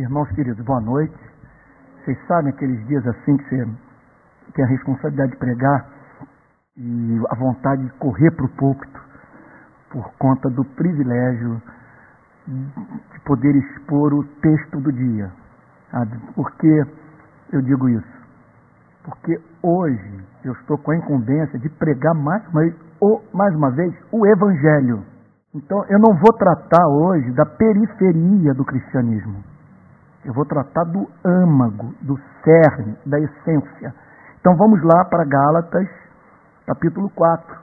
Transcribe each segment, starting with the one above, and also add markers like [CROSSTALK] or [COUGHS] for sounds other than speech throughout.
Irmãos queridos, boa noite. Vocês sabem aqueles dias assim que você tem a responsabilidade de pregar e a vontade de correr para o púlpito por conta do privilégio de poder expor o texto do dia. Sabe? Por que eu digo isso? Porque hoje eu estou com a incumbência de pregar mais uma vez, o, mais uma vez o Evangelho. Então eu não vou tratar hoje da periferia do cristianismo. Eu vou tratar do âmago, do cerne, da essência. Então vamos lá para Gálatas, capítulo 4.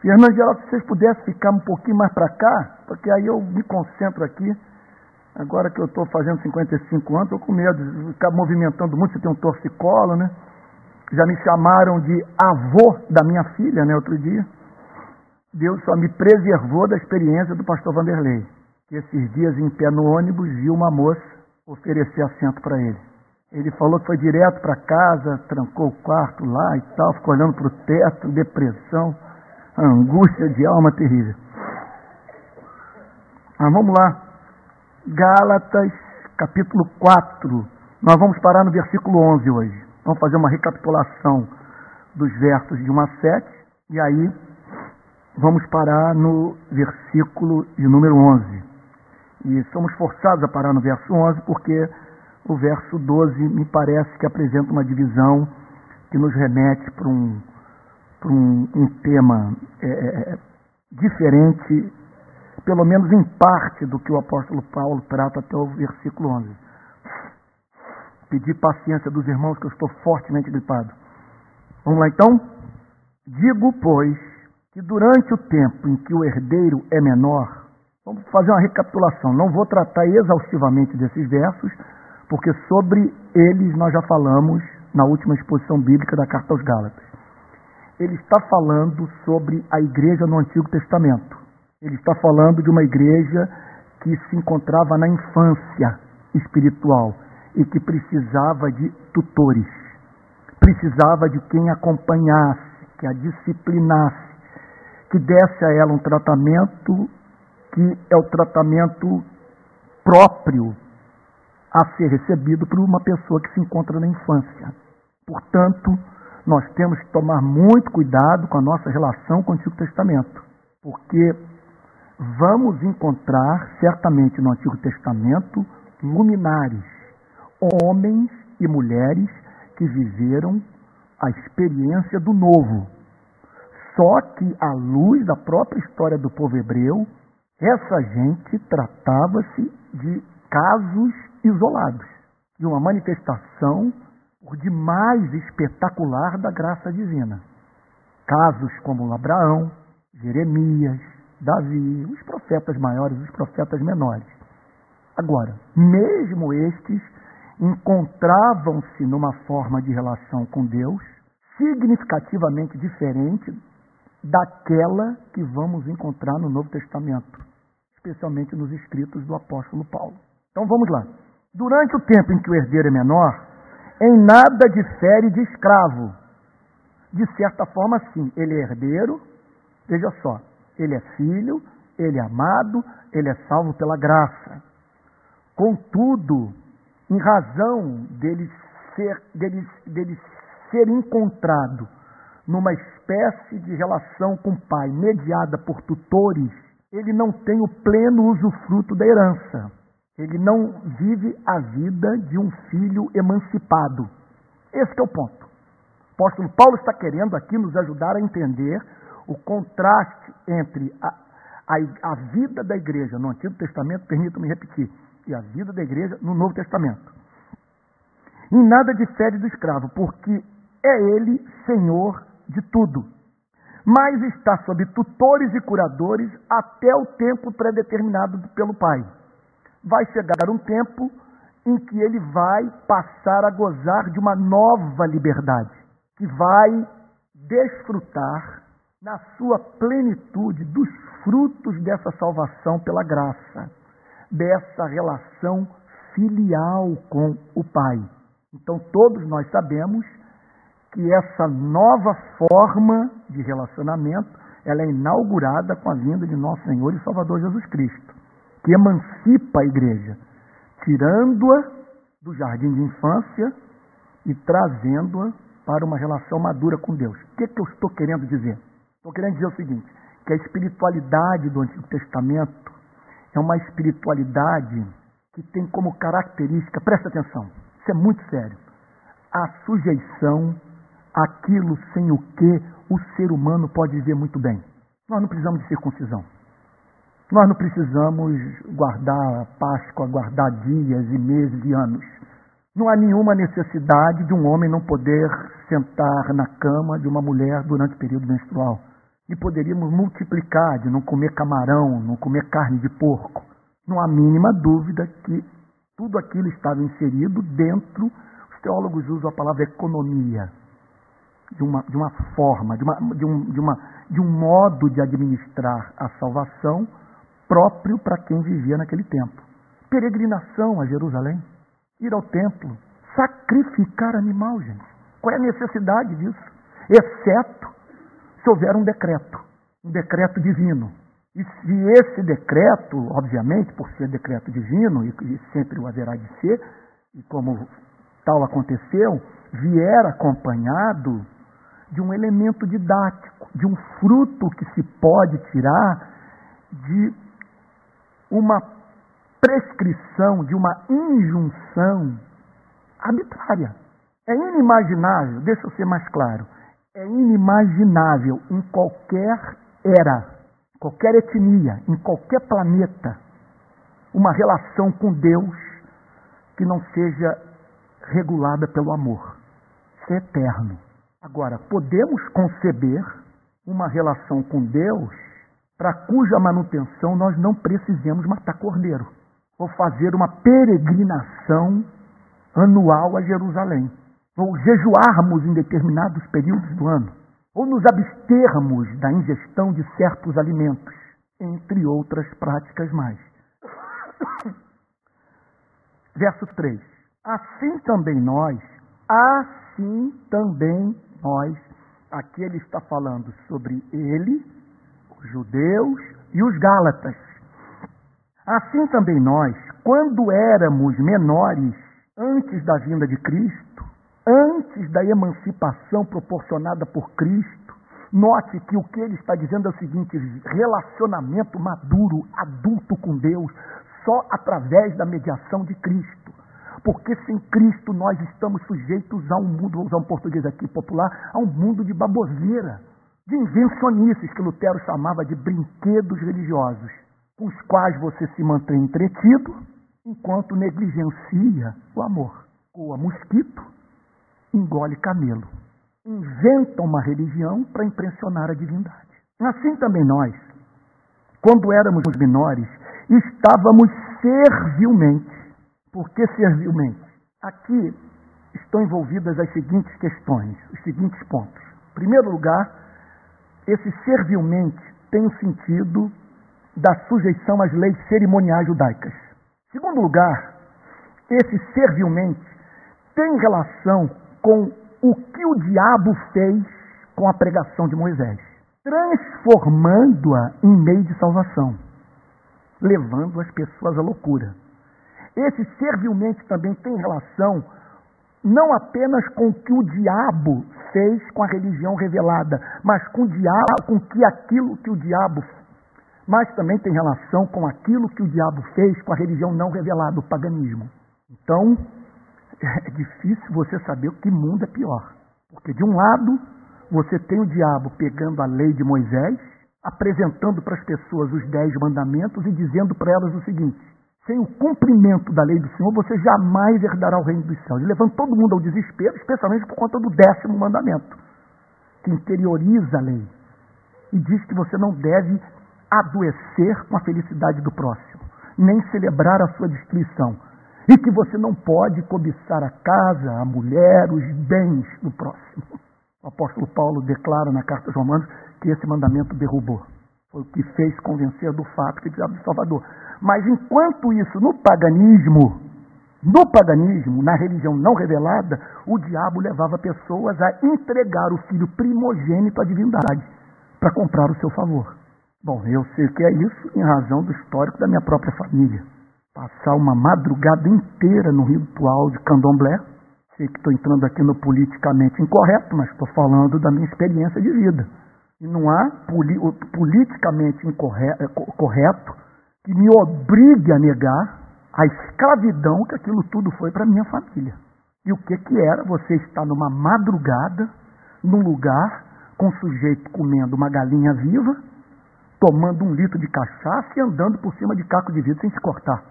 Fernando se vocês pudessem ficar um pouquinho mais para cá, porque aí eu me concentro aqui. Agora que eu estou fazendo 55 anos, estou com medo de ficar movimentando muito, você tem um torcicolo, né? Já me chamaram de avô da minha filha, né, outro dia. Deus só me preservou da experiência do pastor Vanderlei. Esses dias em pé no ônibus viu uma moça oferecer assento para ele. Ele falou que foi direto para casa, trancou o quarto lá e tal, ficou olhando para o teto, depressão, angústia de alma terrível. Mas vamos lá. Gálatas, capítulo 4. Nós vamos parar no versículo 11 hoje. Vamos fazer uma recapitulação dos versos de 1 a 7 e aí vamos parar no versículo de número 11. E somos forçados a parar no verso 11 porque o verso 12 me parece que apresenta uma divisão que nos remete para um, para um, um tema é, é, é, diferente, pelo menos em parte, do que o apóstolo Paulo trata até o versículo 11. Pedir paciência dos irmãos que eu estou fortemente gripado. Vamos lá então? Digo, pois, que durante o tempo em que o herdeiro é menor, Vamos fazer uma recapitulação. Não vou tratar exaustivamente desses versos, porque sobre eles nós já falamos na última exposição bíblica da Carta aos Gálatas. Ele está falando sobre a igreja no Antigo Testamento. Ele está falando de uma igreja que se encontrava na infância espiritual e que precisava de tutores, precisava de quem acompanhasse, que a disciplinasse, que desse a ela um tratamento que é o tratamento próprio a ser recebido por uma pessoa que se encontra na infância. Portanto, nós temos que tomar muito cuidado com a nossa relação com o Antigo Testamento, porque vamos encontrar certamente no Antigo Testamento luminares, homens e mulheres que viveram a experiência do novo. Só que, à luz da própria história do povo hebreu, essa gente tratava-se de casos isolados, de uma manifestação por demais espetacular da graça divina. Casos como Abraão, Jeremias, Davi, os profetas maiores, os profetas menores. Agora, mesmo estes encontravam-se numa forma de relação com Deus significativamente diferente daquela que vamos encontrar no Novo Testamento especialmente nos escritos do apóstolo Paulo. Então vamos lá. Durante o tempo em que o herdeiro é menor, em nada difere de escravo. De certa forma, sim, ele é herdeiro, veja só, ele é filho, ele é amado, ele é salvo pela graça. Contudo, em razão dele ser, dele, dele ser encontrado numa espécie de relação com o pai mediada por tutores ele não tem o pleno usufruto da herança. Ele não vive a vida de um filho emancipado. Esse é o ponto. O apóstolo Paulo está querendo aqui nos ajudar a entender o contraste entre a, a, a vida da igreja no Antigo Testamento, permitam-me repetir, e a vida da igreja no Novo Testamento. Em nada difere do escravo, porque é ele senhor de tudo mas está sob tutores e curadores até o tempo predeterminado pelo Pai. Vai chegar um tempo em que ele vai passar a gozar de uma nova liberdade, que vai desfrutar na sua plenitude dos frutos dessa salvação pela graça, dessa relação filial com o Pai. Então todos nós sabemos que essa nova forma de relacionamento ela é inaugurada com a vinda de nosso Senhor e Salvador Jesus Cristo, que emancipa a igreja, tirando-a do jardim de infância e trazendo-a para uma relação madura com Deus. O que, que eu estou querendo dizer? Estou querendo dizer o seguinte: que a espiritualidade do Antigo Testamento é uma espiritualidade que tem como característica, presta atenção, isso é muito sério, a sujeição àquilo sem o que o ser humano pode viver muito bem. Nós não precisamos de circuncisão. Nós não precisamos guardar Páscoa, guardar dias e meses e anos. Não há nenhuma necessidade de um homem não poder sentar na cama de uma mulher durante o período menstrual. E poderíamos multiplicar de não comer camarão, não comer carne de porco. Não há mínima dúvida que tudo aquilo estava inserido dentro, os teólogos usam a palavra economia, de uma, de uma forma, de, uma, de, um, de, uma, de um modo de administrar a salvação próprio para quem vivia naquele tempo. Peregrinação a Jerusalém, ir ao templo, sacrificar animal, gente. Qual é a necessidade disso? Exceto se houver um decreto, um decreto divino. E se esse decreto, obviamente, por ser decreto divino, e, sempre o haverá de ser, e como tal aconteceu, vier acompanhado de um elemento didático, de um fruto que se pode tirar de uma prescrição, de uma injunção arbitrária. É inimaginável, deixa eu ser mais claro, é inimaginável em qualquer era, qualquer etnia, em qualquer planeta, uma relação com Deus que não seja regulada pelo amor. Isso é eterno. Agora, podemos conceber uma relação com Deus para cuja manutenção nós não precisemos matar cordeiro ou fazer uma peregrinação anual a Jerusalém, ou jejuarmos em determinados períodos do ano, ou nos abstermos da ingestão de certos alimentos, entre outras práticas mais. [COUGHS] Verso 3. Assim também nós, assim também nós, aqui ele está falando sobre ele, os judeus e os gálatas. Assim também nós, quando éramos menores, antes da vinda de Cristo, antes da emancipação proporcionada por Cristo, note que o que ele está dizendo é o seguinte: relacionamento maduro, adulto com Deus, só através da mediação de Cristo. Porque sem Cristo nós estamos sujeitos a um mundo, vou usar um português aqui popular, a um mundo de baboseira de invencionices que Lutero chamava de brinquedos religiosos, com os quais você se mantém entretido enquanto negligencia o amor. Coa mosquito, engole camelo. Inventa uma religião para impressionar a divindade. Assim também nós, quando éramos menores, estávamos servilmente. Por que servilmente? Aqui estão envolvidas as seguintes questões, os seguintes pontos. Em primeiro lugar, esse servilmente tem o sentido da sujeição às leis cerimoniais judaicas. Segundo lugar, esse servilmente tem relação com o que o diabo fez com a pregação de Moisés, transformando-a em meio de salvação, levando as pessoas à loucura. Esse servilmente também tem relação não apenas com o que o diabo fez com a religião revelada, mas com diabo, com que aquilo que o diabo mas também tem relação com aquilo que o diabo fez com a religião não revelada, o paganismo. Então, [LAUGHS] é difícil você saber que mundo é pior. Porque de um lado, você tem o diabo pegando a lei de Moisés, apresentando para as pessoas os dez mandamentos e dizendo para elas o seguinte: sem o cumprimento da lei do Senhor, você jamais herdará o reino dos céus. E levando todo mundo ao desespero, especialmente por conta do décimo mandamento, que interioriza a lei. E diz que você não deve adoecer com a felicidade do próximo, nem celebrar a sua destruição. E que você não pode cobiçar a casa, a mulher, os bens do próximo. O apóstolo Paulo declara na carta aos Romanos que esse mandamento derrubou. Foi o que fez convencer do fato que precisava de Salvador. Mas enquanto isso, no paganismo, no paganismo, na religião não revelada, o diabo levava pessoas a entregar o filho primogênito à divindade para comprar o seu favor. Bom, eu sei que é isso em razão do histórico da minha própria família. passar uma madrugada inteira no ritual de candomblé. Sei que estou entrando aqui no politicamente incorreto, mas estou falando da minha experiência de vida. E não há politicamente incorreto, correto que me obrigue a negar a escravidão que aquilo tudo foi para minha família. E o que, que era você estar numa madrugada, num lugar, com um sujeito comendo uma galinha viva, tomando um litro de cachaça e andando por cima de caco de vidro sem se cortar.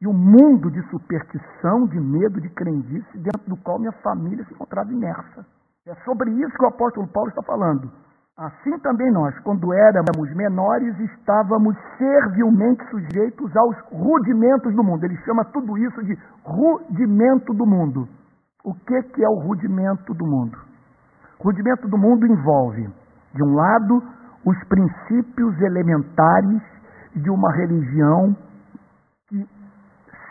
E um mundo de superstição, de medo, de crendice, dentro do qual minha família se encontrava imersa. É sobre isso que o apóstolo Paulo está falando. Assim também nós, quando éramos menores, estávamos servilmente sujeitos aos rudimentos do mundo. Ele chama tudo isso de rudimento do mundo. O que, que é o rudimento do mundo? Rudimento do mundo envolve, de um lado, os princípios elementares de uma religião que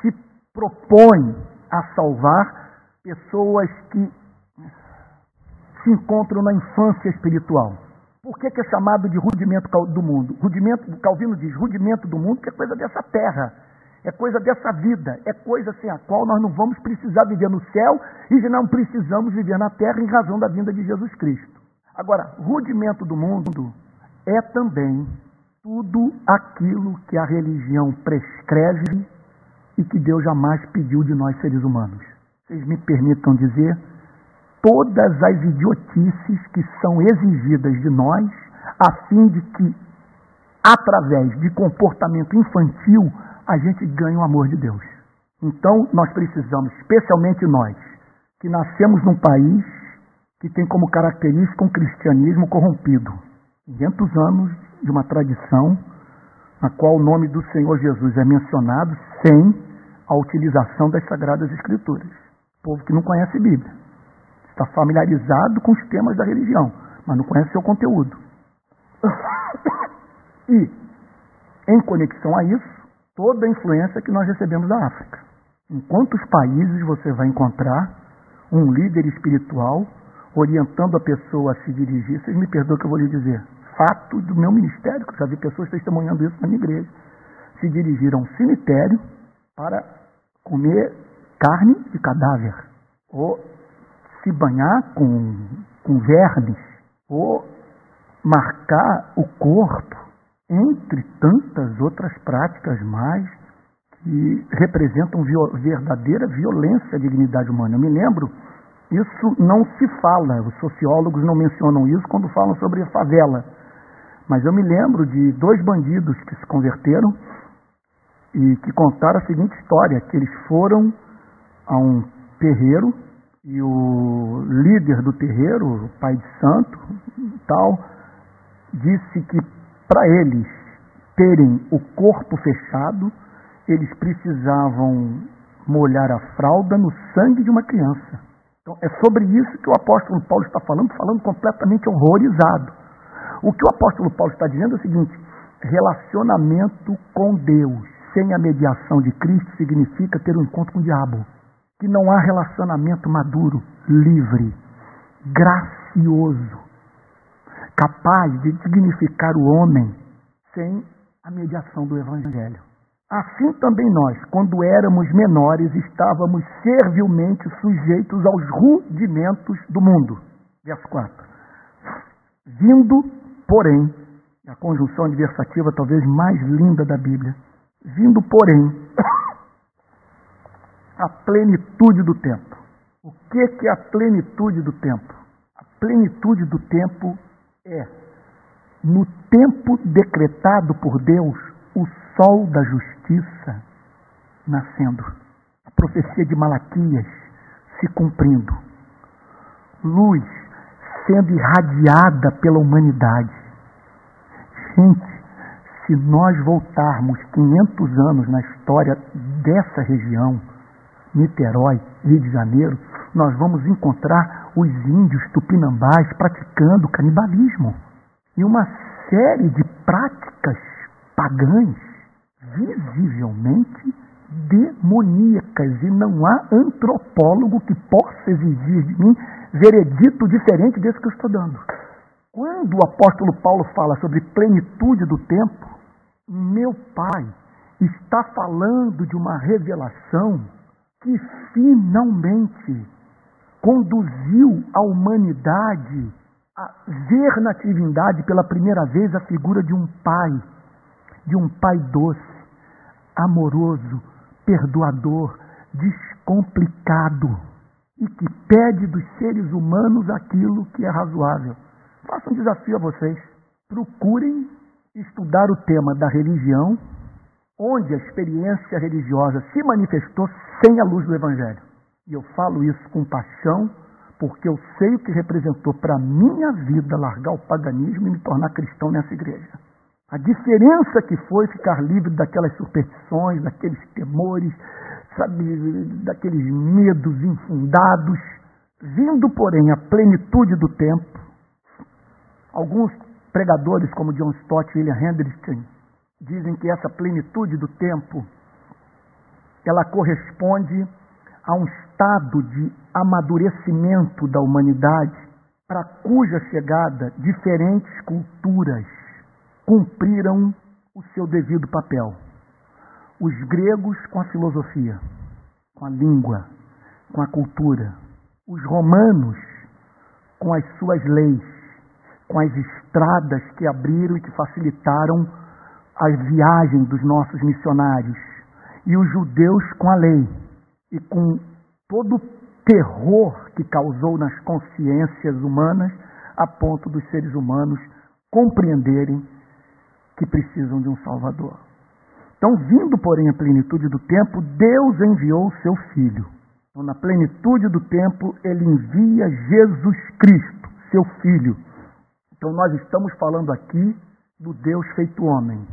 se propõe a salvar pessoas que se encontram na infância espiritual. Por que, que, é chamado de rudimento do mundo? Rudimento, Calvino diz, rudimento do mundo, que é coisa dessa terra, é coisa dessa vida, é coisa sem a qual nós não vamos precisar viver no céu e não precisamos viver na terra em razão da vinda de Jesus Cristo. Agora, rudimento do mundo é também tudo aquilo que a religião prescreve e que Deus jamais pediu de nós seres humanos. Vocês me permitam dizer, todas as idiotices que são exigidas de nós, a fim de que, através de comportamento infantil, a gente ganhe o amor de Deus. Então, nós precisamos, especialmente nós, que nascemos num país que tem como característica um cristianismo corrompido. 500 anos de uma tradição na qual o nome do Senhor Jesus é mencionado sem a utilização das Sagradas Escrituras. Povo que não conhece Bíblia está familiarizado com os temas da religião, mas não conhece seu conteúdo. [COUGHS] E, em conexão a isso, toda a influência que nós recebemos da África. Em quantos países você vai encontrar um líder espiritual orientando a pessoa a se dirigir? Vocês me perdoam que eu vou lhe dizer. Fato do meu ministério, que eu já vi pessoas testemunhando isso na minha igreja. Se dirigir a um cemitério para comer carne de cadáver. Ou se banhar com, com vermes ou marcar o corpo, entre tantas outras práticas mais que representam viol verdadeira violência à dignidade humana. Eu me lembro, isso não se fala, os sociólogos não mencionam isso quando falam sobre a favela. Mas eu me lembro de dois bandidos que se converteram e que contaram a seguinte história, que eles foram a um terreiro e o líder do terreiro, o pai de santo, tal, disse que para eles terem o corpo fechado, eles precisavam molhar a fralda no sangue de uma criança. Então, é sobre isso que o apóstolo Paulo está falando, falando completamente horrorizado. O que o apóstolo Paulo está dizendo é o seguinte: relacionamento com Deus sem a mediação de Cristo significa ter um encontro com o diabo que não há relacionamento maduro, livre, gracioso, capaz de dignificar o homem sem a mediação do Evangelho. Assim também nós, quando éramos menores, estávamos servilmente sujeitos aos rudimentos do mundo. Verso 4. Vindo, porém, a conjunção adversativa talvez mais linda da Bíblia, vindo, porém, [COUGHS] a plenitude do tempo. O que, que é a plenitude do tempo? A plenitude do tempo é, no tempo decretado por Deus, o sol da justiça nascendo. A profecia de Malaquias se cumprindo. Luz sendo irradiada pela humanidade. Gente, se nós voltarmos 500 anos na história dessa região, Niterói, Rio de Janeiro, nós vamos encontrar os índios tupinambás praticando canibalismo e uma série de práticas pagãs visivelmente demoníacas e não há antropólogo que possa exigir de mim veredito diferente desse que eu estou dando. Quando o apóstolo Paulo fala sobre plenitude do tempo, meu pai está falando de uma revelação que finalmente conduziu a humanidade a ver na divindade pela primeira vez a figura de um pai, de um pai doce, amoroso, perdoador, descomplicado e que pede dos seres humanos aquilo que é razoável. Faço um desafio a vocês. Procurem estudar o tema da religião, onde a experiência religiosa se manifestou sem a luz do Evangelho. E eu falo isso com paixão, porque eu sei o que representou para a minha vida largar o paganismo e me tornar cristão nessa igreja. A diferença que foi ficar livre daquelas superstições, daqueles temores, sabe, daqueles medos infundados, vindo, porém, a plenitude do tempo. Alguns pregadores, como John Stott e William Hendrickson, dizem que essa plenitude do tempo ela corresponde a um estado de amadurecimento da humanidade para cuja chegada diferentes culturas cumpriram o seu devido papel. Os gregos com a filosofia, com a língua, com a cultura, os romanos com as suas leis, com as estradas que abriram e que facilitaram a viagem dos nossos missionários, e os judeus com a lei e com todo o terror que causou nas consciências humanas, a ponto dos seres humanos compreenderem que precisam de um Salvador. Então, vindo, porém, a plenitude do tempo, Deus enviou o seu Filho. Então, na plenitude do tempo, ele envia Jesus Cristo, seu Filho. Então, nós estamos falando aqui do Deus feito homem.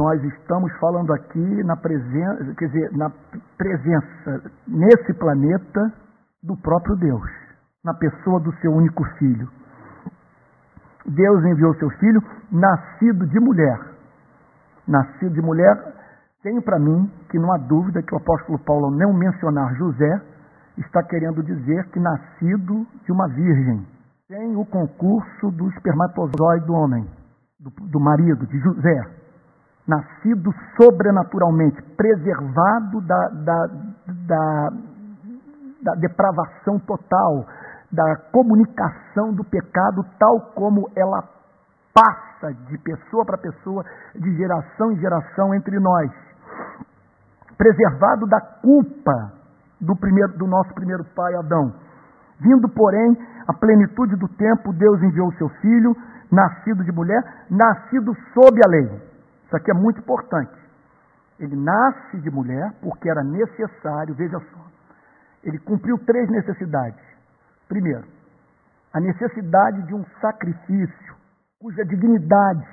Nós estamos falando aqui na presença, quer dizer, na presença nesse planeta do próprio Deus, na pessoa do seu único filho. Deus enviou seu filho, nascido de mulher nascido de mulher, tenho para mim que não há dúvida que o apóstolo Paulo, ao não mencionar José, está querendo dizer que nascido de uma virgem, sem o concurso do espermatozoide do homem, do, do marido, de José, nascido sobrenaturalmente, preservado da, da, da, da depravação total, da comunicação do pecado, tal como ela passa de pessoa para pessoa, de geração em geração entre nós. Preservado da culpa do, primeiro, do nosso primeiro pai Adão. Vindo, porém, a plenitude do tempo, Deus enviou o seu filho, nascido de mulher, nascido sob a lei. Isso aqui é muito importante. Ele nasce de mulher porque era necessário, veja só. Ele cumpriu três necessidades. Primeiro, a necessidade de um sacrifício cuja dignidade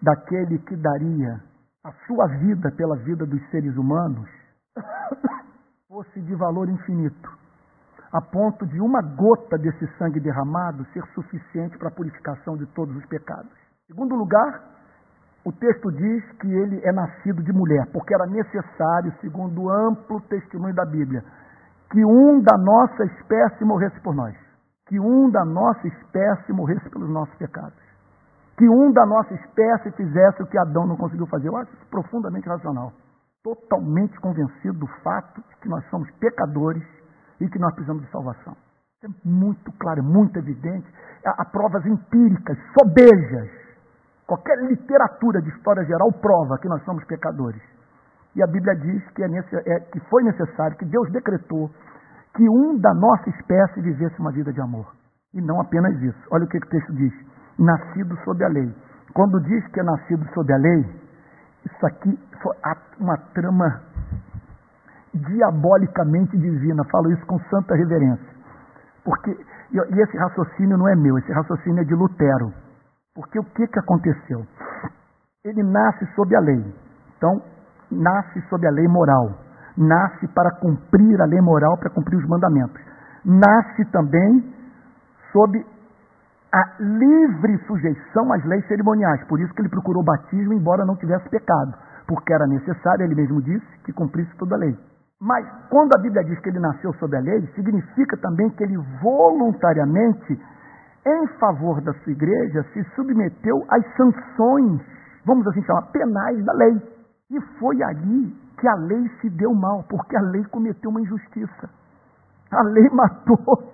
daquele que daria a sua vida pela vida dos seres humanos [COUGHS] fosse de valor infinito, a ponto de uma gota desse sangue derramado ser suficiente para a purificação de todos os pecados. Segundo lugar, o texto diz que ele é nascido de mulher, porque era necessário, segundo o amplo testemunho da Bíblia, que um da nossa espécie morresse por nós, que um da nossa espécie morresse pelos nossos pecados que um da nossa espécie fizesse o que Adão não conseguiu fazer. Eu acho isso profundamente racional. Totalmente convencido do fato de que nós somos pecadores e que nós precisamos de salvação. É muito claro, muito evidente. Há, provas empíricas, sobejas. Qualquer literatura de história geral prova que nós somos pecadores. E a Bíblia diz que, é nesse, é, que foi necessário, que Deus decretou que um da nossa espécie vivesse uma vida de amor. E não apenas isso. Olha o que o texto diz nascido sob a lei. Quando diz que é nascido sob a lei, isso aqui foi uma trama diabolicamente divina. Falo isso com santa reverência. Porque, e esse raciocínio não é meu, esse raciocínio é de Lutero. Porque o que, que aconteceu? Ele nasce sob a lei. Então, nasce sob a lei moral. Nasce para cumprir a lei moral, para cumprir os mandamentos. Nasce também sob a livre sujeição às leis cerimoniais. Por isso que ele procurou batismo, embora não tivesse pecado, porque era necessário, ele mesmo disse, que cumprisse toda a lei. Mas quando a Bíblia diz que ele nasceu sob a lei, significa também que ele voluntariamente, em favor da sua igreja, se submeteu às sanções, vamos assim chamar, penais da lei. E foi ali que a lei se deu mal, porque a lei cometeu uma injustiça. A lei [LAUGHS] matou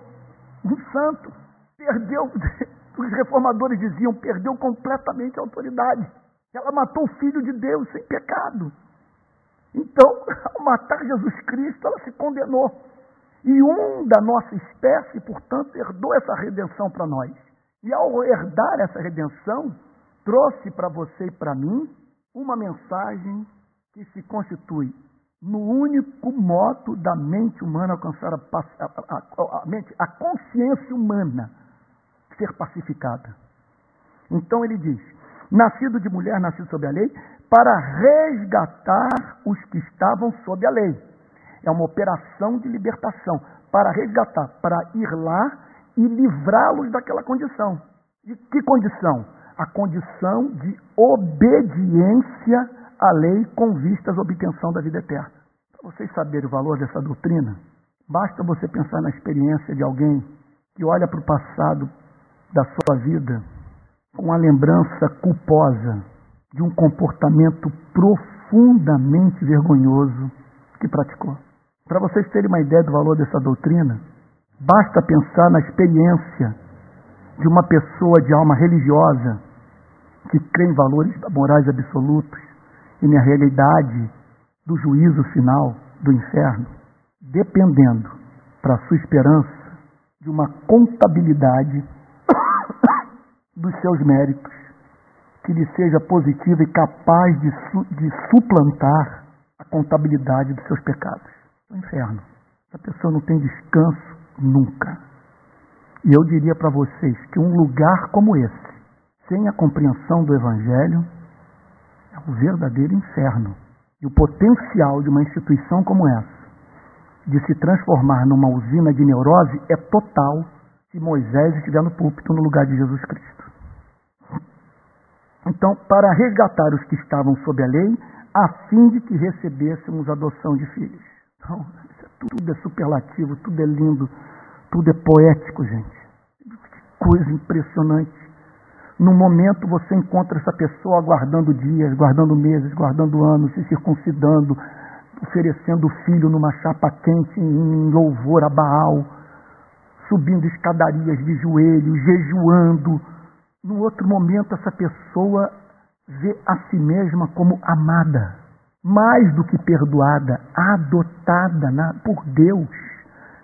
um santo. Perdeu, [LAUGHS] os reformadores diziam, perdeu completamente a autoridade. Ela matou o Filho de Deus sem pecado. Então, [LAUGHS] ao matar Jesus Cristo, ela se condenou. E um da nossa espécie, portanto, herdou essa redenção para nós. E ao herdar essa redenção, trouxe para você e para mim uma mensagem que se constitui no único modo da mente humana alcançar a, a, a, a, mente, a consciência humana ser pacificada. Então ele diz: nascido de mulher, nascido sob a lei, para resgatar os que estavam sob a lei. É uma operação de libertação para resgatar, para ir lá e livrá-los daquela condição. De que condição? A condição de obediência à lei com vistas à obtenção da vida eterna. Para vocês saberem o valor dessa doutrina, basta você pensar na experiência de alguém que olha para o passado da sua vida com a lembrança culposa de um comportamento profundamente vergonhoso que praticou. Para vocês terem uma ideia do valor dessa doutrina, basta pensar na experiência de uma pessoa de alma religiosa que crê em valores morais absolutos e na realidade do juízo final do inferno, dependendo para sua esperança de uma contabilidade [COUGHS] dos seus méritos que lhe seja positiva e capaz de, su de suplantar a contabilidade dos seus pecados. O inferno. Essa pessoa não tem descanso nunca. E eu diria para vocês que um lugar como esse, sem a compreensão do Evangelho, é um verdadeiro inferno. E o potencial de uma instituição como essa, de se transformar numa usina de neurose, é total se Moisés estiver no púlpito no lugar de Jesus Cristo. Então, para resgatar os que estavam sob a lei, a fim de que recebêssemos adoção de filhos. Então, é tudo é superlativo, tudo é lindo, tudo é poético, gente. Que coisa impressionante. No momento você encontra essa pessoa guardando dias, guardando meses, guardando anos, se circuncidando, oferecendo o filho numa chapa quente em louvor a Baal, subindo escadarias de joelhos, jejuando no outro momento, essa pessoa vê a si mesma como amada, mais do que perdoada, adotada na, por Deus,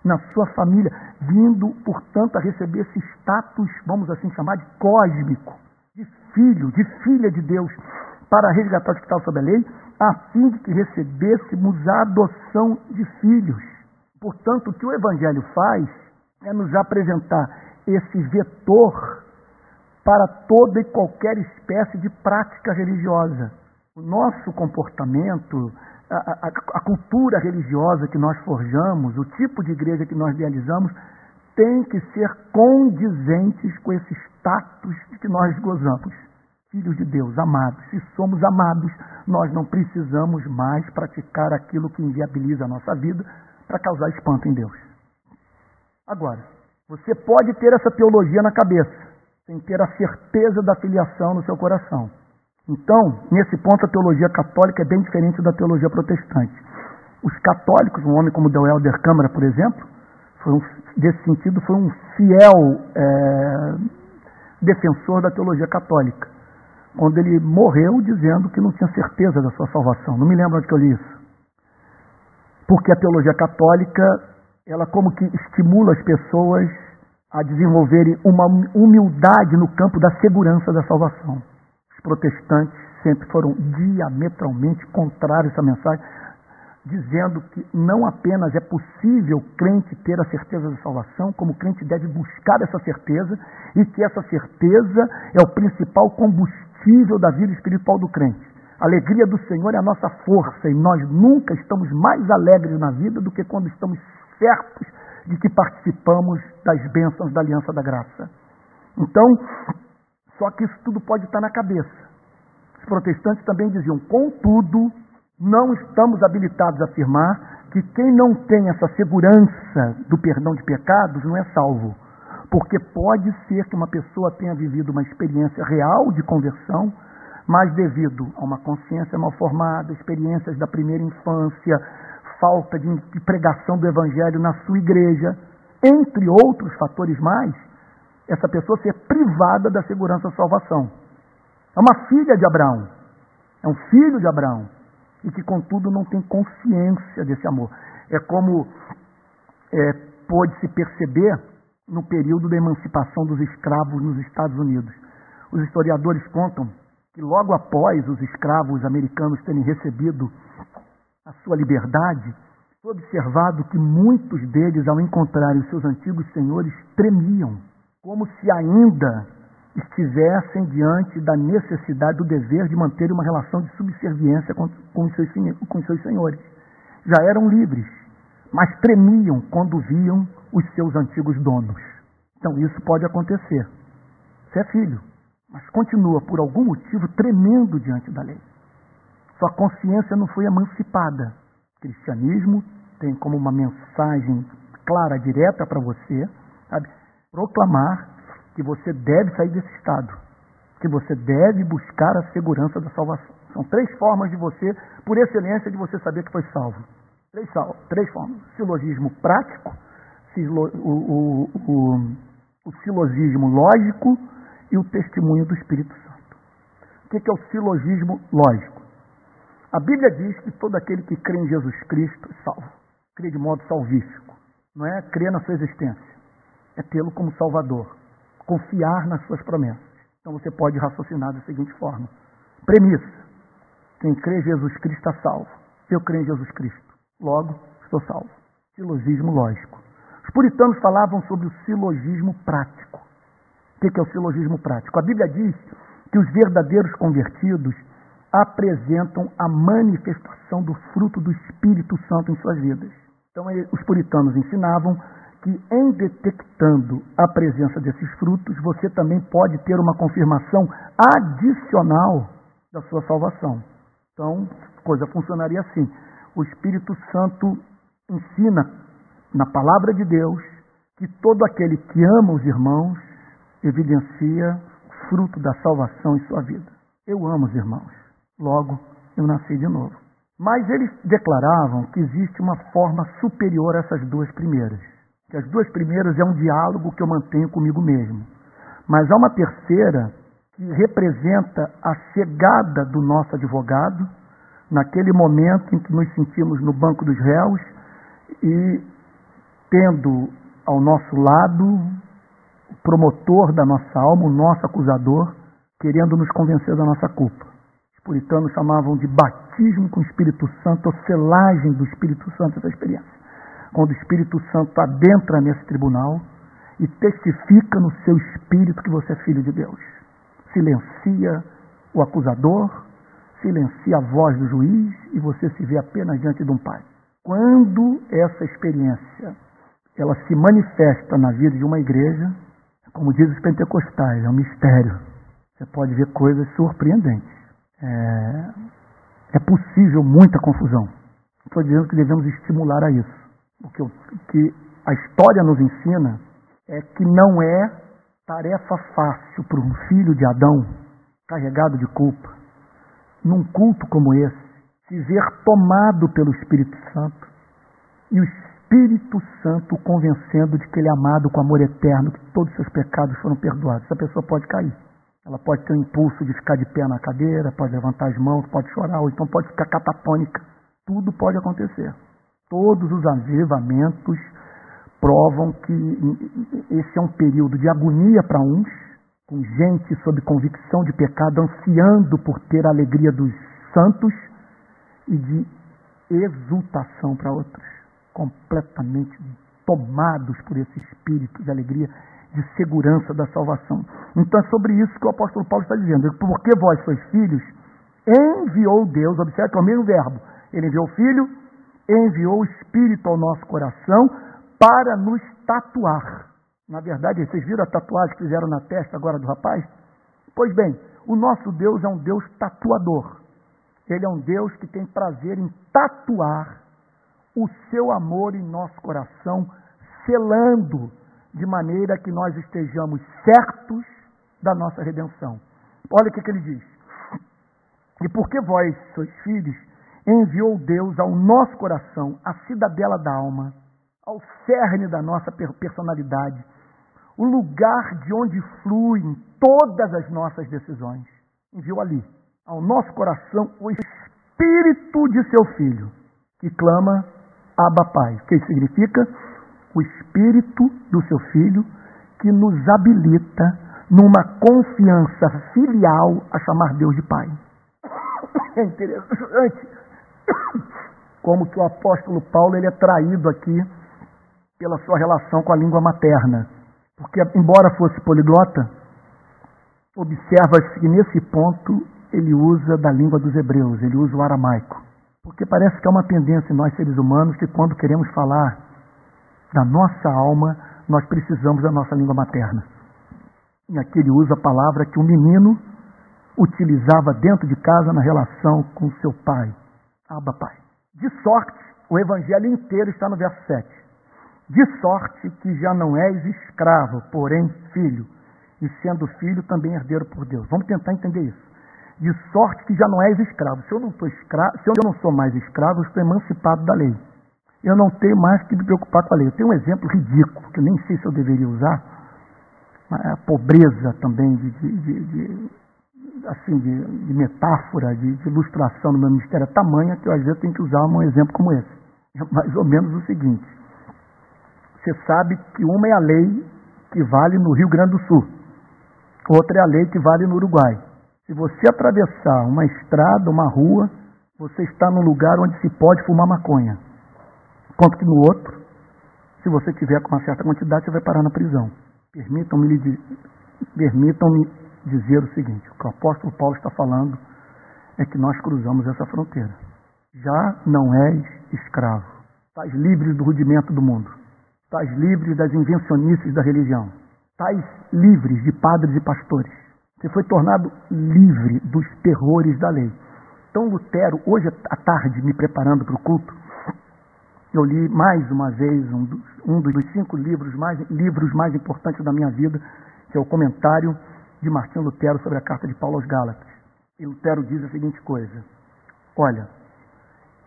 na sua família, vindo, portanto, a receber esse status, vamos assim chamar, de cósmico, de filho, de filha de Deus, para resgatar que estavam sob a lei, a fim de que recebêssemos a adoção de filhos. Portanto, o que o Evangelho faz é nos apresentar esse vetor para toda e qualquer espécie de prática religiosa. O nosso comportamento, a, a, cultura religiosa que nós forjamos, o tipo de igreja que nós realizamos, tem que ser condizentes com esse status que nós gozamos. Filhos de Deus, amados. Se somos amados, nós não precisamos mais praticar aquilo que inviabiliza a nossa vida para causar espanto em Deus. Agora, você pode ter essa teologia na cabeça sem ter a certeza da filiação no seu coração. Então, nesse ponto, a teologia católica é bem diferente da teologia protestante. Os católicos, um homem como Del Helder Câmara, por exemplo, foi um, desse sentido, foi um fiel é, defensor da teologia católica, quando ele morreu dizendo que não tinha certeza da sua salvação. Não me lembro onde que eu li isso. Porque a teologia católica, ela como que estimula as pessoas a desenvolverem uma humildade no campo da segurança da salvação. Protestantes sempre foram diametralmente contrários a essa mensagem, dizendo que não apenas é possível o crente ter a certeza da salvação, como o crente deve buscar essa certeza e que essa certeza é o principal combustível da vida espiritual do crente. A alegria do Senhor é a nossa força e nós nunca estamos mais alegres na vida do que quando estamos certos de que participamos das bênçãos da aliança da graça. Então, só que isso tudo pode estar na cabeça. Os protestantes também diziam, contudo, não estamos habilitados a afirmar que quem não tem essa segurança do perdão de pecados não é salvo. Porque pode ser que uma pessoa tenha vivido uma experiência real de conversão, mas devido a uma consciência mal formada, experiências da primeira infância, falta de, pregação do evangelho na sua igreja, entre outros fatores mais, essa pessoa ser privada da segurança da salvação. É uma filha de Abraão, é um filho de Abraão, e que, contudo, não tem consciência desse amor. É como é, pôde-se perceber no período da emancipação dos escravos nos Estados Unidos. Os historiadores contam que logo após os escravos americanos terem recebido a sua liberdade, foi observado que muitos deles, ao encontrarem seus antigos senhores, tremiam, como se ainda estivessem diante da necessidade, do dever de manter uma relação de subserviência com, com, os, seus, com os seus senhores. Já eram livres, mas tremiam quando viam os seus antigos donos. Então isso pode acontecer. Você é filho, mas continua por algum motivo tremendo diante da lei. Sua consciência não foi emancipada. O cristianismo tem como uma mensagem clara, direta para você, sabe? Proclamar que você deve sair desse estado, que você deve buscar a segurança da salvação. São três formas de você, por excelência, de você saber que foi salvo. Três, três formas. Silogismo prático, silo, o, o, o, o silogismo lógico e o testemunho do Espírito Santo. O que é o silogismo lógico? A Bíblia diz que todo aquele que crê em Jesus Cristo é salvo. Crê de modo salvífico. Não é crer na sua existência. É tê-lo como Salvador. Confiar nas suas promessas. Então você pode raciocinar da seguinte forma: premissa. Quem crê em Jesus Cristo está salvo. Eu creio em Jesus Cristo. Logo, estou salvo. Silogismo lógico. Os puritanos falavam sobre o silogismo prático. O que é o silogismo prático? A Bíblia diz que os verdadeiros convertidos apresentam a manifestação do fruto do Espírito Santo em suas vidas. Então, os puritanos ensinavam que, em detectando a presença desses frutos, você também pode ter uma confirmação adicional da sua salvação. Então, coisa funcionaria assim: o Espírito Santo ensina na palavra de Deus que todo aquele que ama os irmãos evidencia o fruto da salvação em sua vida. Eu amo os irmãos. Logo, eu nasci de novo. Mas eles declaravam que existe uma forma superior a essas duas primeiras. Que as duas primeiras é um diálogo que eu mantenho comigo mesmo. Mas há uma terceira que representa a chegada do nosso advogado naquele momento em que nos sentimos no banco dos réus e tendo ao nosso lado o promotor da nossa alma, o nosso acusador, querendo nos convencer da nossa culpa puritanos chamavam de batismo com o Espírito Santo, ou selagem do Espírito Santo, essa experiência. Quando o Espírito Santo adentra nesse tribunal e testifica no seu espírito que você é filho de Deus. Silencia o acusador, silencia a voz do juiz e você se vê apenas diante de um pai. Quando essa experiência ela se manifesta na vida de uma igreja, como diz os pentecostais, é um mistério. Você pode ver coisas surpreendentes é, é possível muita confusão. Estou dizendo que devemos estimular a isso. O que a história nos ensina é que não é tarefa fácil para um filho de Adão, carregado de culpa, num culto como esse, se ver tomado pelo Espírito Santo e o Espírito Santo convencendo de que ele é amado com amor eterno, que todos os seus pecados foram perdoados. Essa pessoa pode cair. Ela pode ter o impulso de ficar de pé na cadeira, pode levantar as mãos, pode chorar, ou então pode ficar catatônica. Tudo pode acontecer. Todos os avivamentos provam que esse é um período de agonia para uns, com gente sob convicção de pecado, ansiando por ter a alegria dos santos, e de exultação para outros, completamente tomados por esse espírito de alegria de segurança da salvação. Então é sobre isso que o apóstolo Paulo está dizendo. Porque vós sois filhos, enviou Deus, observe que é o mesmo verbo. Ele enviou o filho, enviou o Espírito ao nosso coração para nos tatuar. Na verdade, vocês viram a tatuagem que fizeram na testa agora do rapaz? Pois bem, o nosso Deus é um Deus tatuador. Ele é um Deus que tem prazer em tatuar o seu amor em nosso coração, selando de maneira que nós estejamos certos da nossa redenção. Olha o que, que ele diz. E porque vós sois filhos, enviou Deus ao nosso coração a cidadela da alma, ao cerne da nossa personalidade, o lugar de onde fluem todas as nossas decisões. Enviou ali, ao nosso coração, o espírito de seu filho, que clama Abba Pai. O que significa? O espírito do seu filho que nos habilita numa confiança filial a chamar Deus de Pai. [COUGHS] É interessante como que o apóstolo Paulo ele é traído aqui pela sua relação com a língua materna. Porque, embora fosse poliglota, observa-se que nesse ponto ele usa da língua dos hebreus, ele usa o aramaico. Porque parece que é uma tendência em nós seres humanos que quando queremos falar da nossa alma, nós precisamos da nossa língua materna. E aqui ele usa a palavra que o menino utilizava dentro de casa na relação com seu pai. Abba, pai. De sorte, o evangelho inteiro está no verso 7. De sorte que já não és escravo, porém filho, e sendo filho também herdeiro por Deus. Vamos tentar entender isso. De sorte que já não és escravo. Se eu não, escravo, se eu não sou mais escravo, eu estou emancipado da lei. Eu não tenho mais que me preocupar com a lei. Eu tenho um exemplo ridículo, que nem sei se eu deveria usar, a pobreza também de, de, de, de assim, de, de metáfora, de, de, ilustração no meu ministério é tamanha que eu às vezes tenho que usar um exemplo como esse. É mais ou menos o seguinte. Você sabe que uma é a lei que vale no Rio Grande do Sul, outra é a lei que vale no Uruguai. Se você atravessar uma estrada, uma rua, você está num lugar onde se pode fumar maconha. Enquanto que no outro, se você tiver com uma certa quantidade, você vai parar na prisão. Permitam-me permitam dizer o seguinte: o que o apóstolo Paulo está falando é que nós cruzamos essa fronteira. Já não és escravo. Estás livre do rudimento do mundo. Estás livre das invencionices da religião. Estás livre de padres e pastores. Você foi tornado livre dos terrores da lei. Então, Lutero, hoje à tarde, me preparando para o culto, eu li mais uma vez um dos, um dos cinco livros mais, livros mais importantes da minha vida, que é o comentário de Martinho Lutero sobre a carta de Paulo aos Gálatas. E Lutero diz a seguinte coisa: Olha,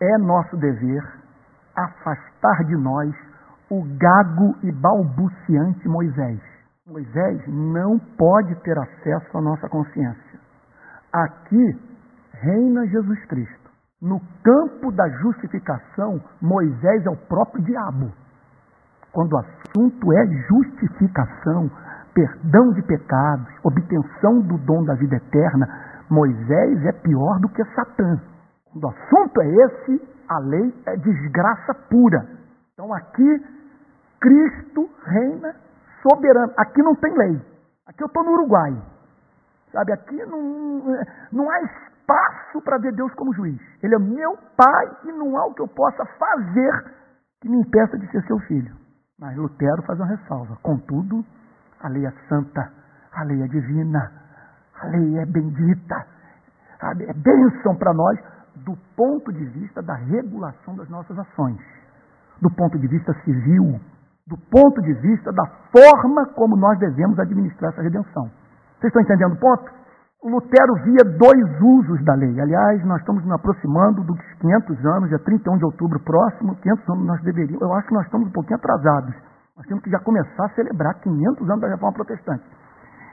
é nosso dever afastar de nós o gago e balbuciante Moisés. Moisés não pode ter acesso à nossa consciência. Aqui reina Jesus Cristo. No campo da justificação, Moisés é o próprio diabo. Quando o assunto é justificação, perdão de pecados, obtenção do dom da vida eterna, Moisés é pior do que Satã. Quando o assunto é esse, a lei é desgraça pura. Então aqui, Cristo reina soberano. Aqui não tem lei. Aqui eu estou no Uruguai. Sabe, aqui não, não há espaço para ver Deus como juiz. Ele é meu pai e não há o que eu possa fazer que me impeça de ser seu filho. Mas Lutero faz uma ressalva. Contudo, a lei é santa, a lei é divina, a lei é bendita, sabe? é bênção para nós do ponto de vista da regulação das nossas ações, do ponto de vista civil, do ponto de vista da forma como nós devemos administrar essa redenção. Vocês estão entendendo o ponto? Lutero via dois usos da lei. Aliás, nós estamos nos aproximando dos 500 anos, dia 31 de outubro próximo, 500 anos nós deveríamos, eu acho que nós estamos um pouquinho atrasados. Nós temos que já começar a celebrar 500 anos da reforma protestante.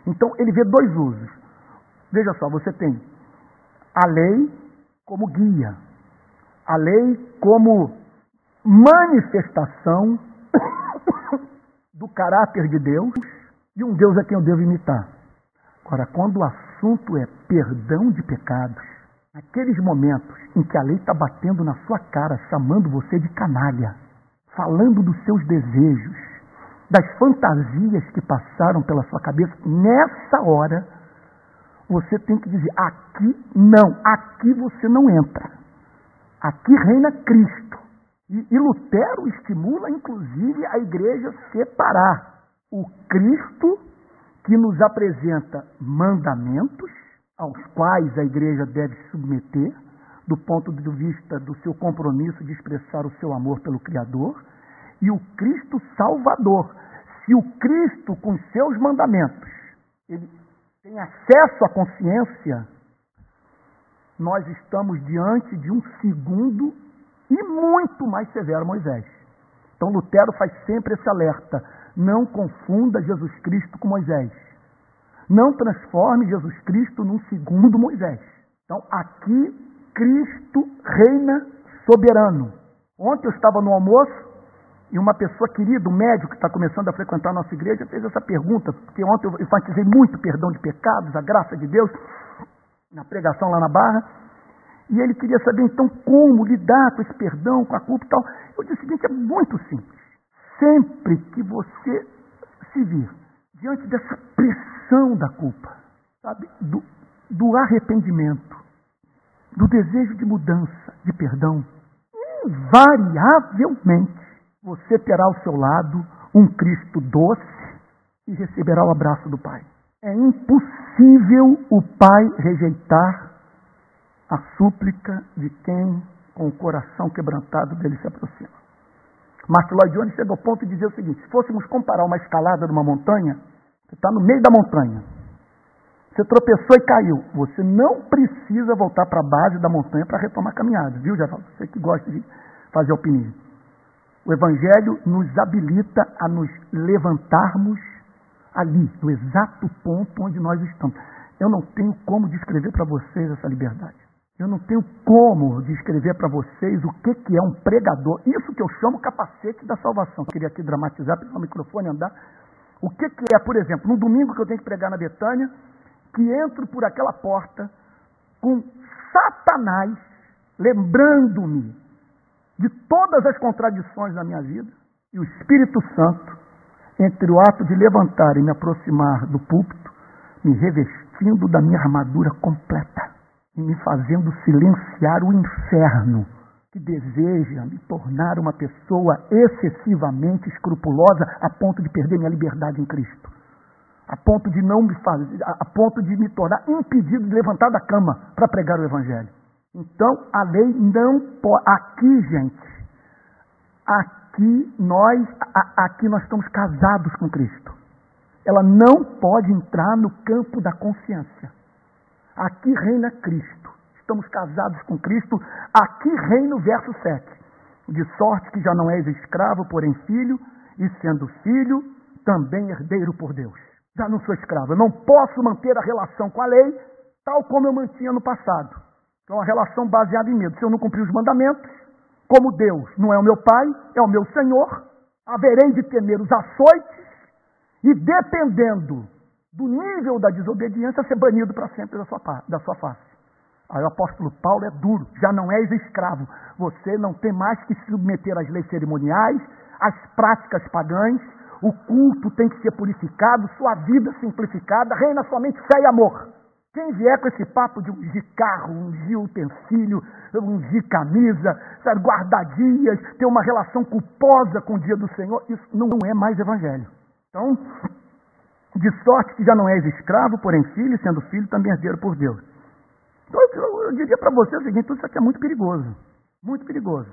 Então, ele vê dois usos. Veja só, você tem a lei como guia, a lei como manifestação [COUGHS] do caráter de Deus e um Deus a quem eu devo imitar. Agora, quando o assunto é perdão de pecados, naqueles momentos em que a lei está batendo na sua cara, chamando você de canalha, falando dos seus desejos, das fantasias que passaram pela sua cabeça, nessa hora você tem que dizer: aqui não, aqui você não entra. Aqui reina Cristo. E, e Lutero estimula, inclusive, a igreja separar o Cristo que nos apresenta mandamentos aos quais a igreja deve se submeter, do ponto de vista do seu compromisso de expressar o seu amor pelo Criador, e o Cristo Salvador, se o Cristo, com seus mandamentos, ele tem acesso à consciência, nós estamos diante de um segundo e muito mais severo Moisés. Então Lutero faz sempre esse alerta: não confunda Jesus Cristo com Moisés. Não transforme Jesus Cristo num segundo Moisés. Então aqui Cristo reina soberano. Ontem eu estava no almoço e uma pessoa querida, um médico que está começando a frequentar a nossa igreja, fez essa pergunta, porque ontem eu enfatizei muito perdão de pecados, a graça de Deus, na pregação lá na Barra. E ele queria saber então como lidar com esse perdão, com a culpa e tal. Eu disse o seguinte: é muito simples. Sempre que você se vir diante dessa pressão da culpa, sabe, do, do arrependimento, do desejo de mudança, de perdão, invariavelmente você terá ao seu lado um Cristo doce e receberá o abraço do Pai. É impossível o Pai rejeitar a súplica de quem, com o coração quebrantado, dele se aproxima. Martin Lloyd Jones chega ao ponto de dizer o seguinte: se fôssemos comparar uma escalada numa montanha, você está no meio da montanha, você tropeçou e caiu, você não precisa voltar para a base da montanha para retomar a caminhada, viu, Geraldo? Você que gosta de fazer alpinismo. O Evangelho nos habilita a nos levantarmos ali, no exato ponto onde nós estamos. Eu não tenho como descrever para vocês essa liberdade. Eu não tenho como descrever para vocês o que, que é um pregador. Isso que eu chamo capacete da salvação. Eu queria aqui dramatizar, pegar o microfone andar. O que, que é, por exemplo, no domingo que eu tenho que pregar na Betânia, que entro por aquela porta com Satanás lembrando-me de todas as contradições da minha vida e o Espírito Santo, entre o ato de levantar e me aproximar do púlpito, me revestindo da minha armadura completa e me fazendo silenciar o inferno que deseja me tornar uma pessoa excessivamente escrupulosa a ponto de perder minha liberdade em Cristo. A ponto de não me fazer, a ponto de me tornar impedido de levantar da cama para pregar o evangelho. Então a lei não pode. Aqui, gente, aqui nós, aqui nós estamos casados com Cristo. Ela não pode entrar no campo da consciência. Aqui reina Cristo. Estamos casados com Cristo. Aqui reina o verso 7. De sorte que já não és escravo, porém filho, e sendo filho, também herdeiro por Deus. Já não sou escravo. Eu não posso manter a relação com a lei tal como eu mantinha no passado. É uma relação baseada em medo. Se eu não cumprir os mandamentos, como Deus não é o meu Pai, é o meu Senhor, haverei de temer os açoites e, dependendo do nível da desobediência, ser banido para sempre da sua, da sua face. Aí o apóstolo Paulo é duro, já não és escravo. Você não tem mais que se submeter às leis cerimoniais, às práticas pagãs, o culto tem que ser purificado, sua vida simplificada, reina somente fé e amor. Quem vier com esse papo de ungir carro, ungir utensílio, ungir camisa, sabe, guardar dias, ter uma relação culposa com o dia do Senhor, isso não é mais evangelho. Então, de sorte que já não és escravo, porém filho, sendo filho, também herdeiro por Deus. Então, eu, diria para você o seguinte: tudo isso aqui é muito perigoso. Muito perigoso.